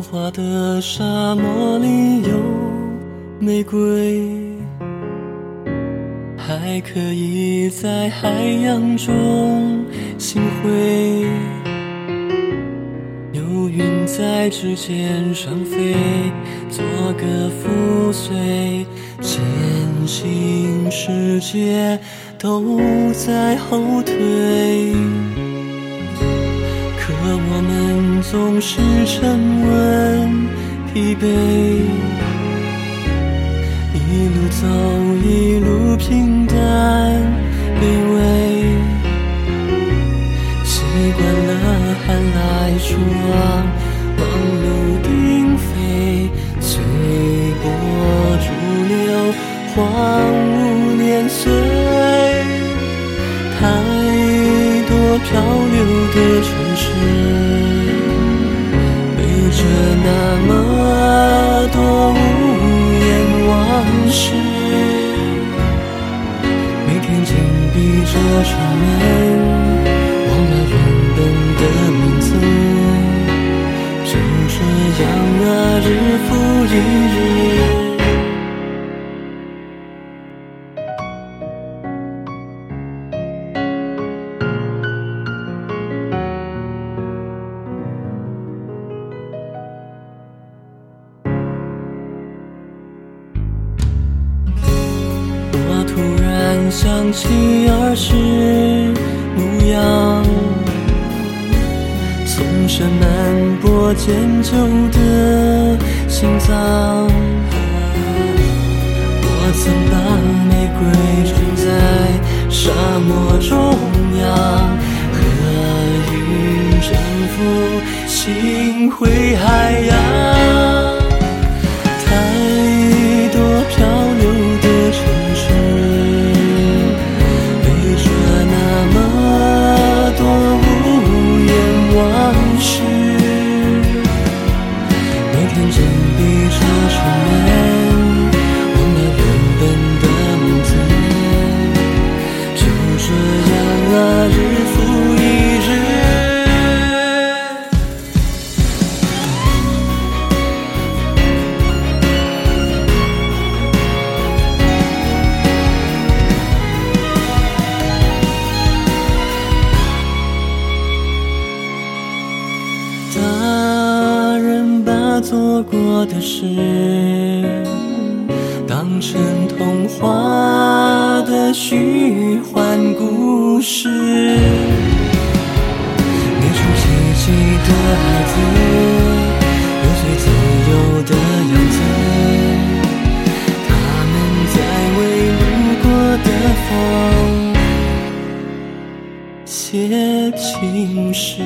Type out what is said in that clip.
花的沙漠里有玫瑰，还可以在海洋中心会。有云在指尖上飞，做个覆碎，前行世界都在后退。可我们总是沉稳疲惫，一路走一路平淡卑微，习惯了寒来暑往，忙碌并非随波逐流，荒芜年岁。太多漂流的船，背着那么多无言往事。每天紧闭着窗门，忘了原本的名字。就这样啊，日复一日。我突然想起儿时模样，从山脉波渐旧的心脏。我曾把玫瑰种在沙漠中央，和云征服心灰海洋。人把做过的事当成童话的虚幻故事，捏出奇迹的孩子，有最自由的样子。他们在为路过的风写情诗。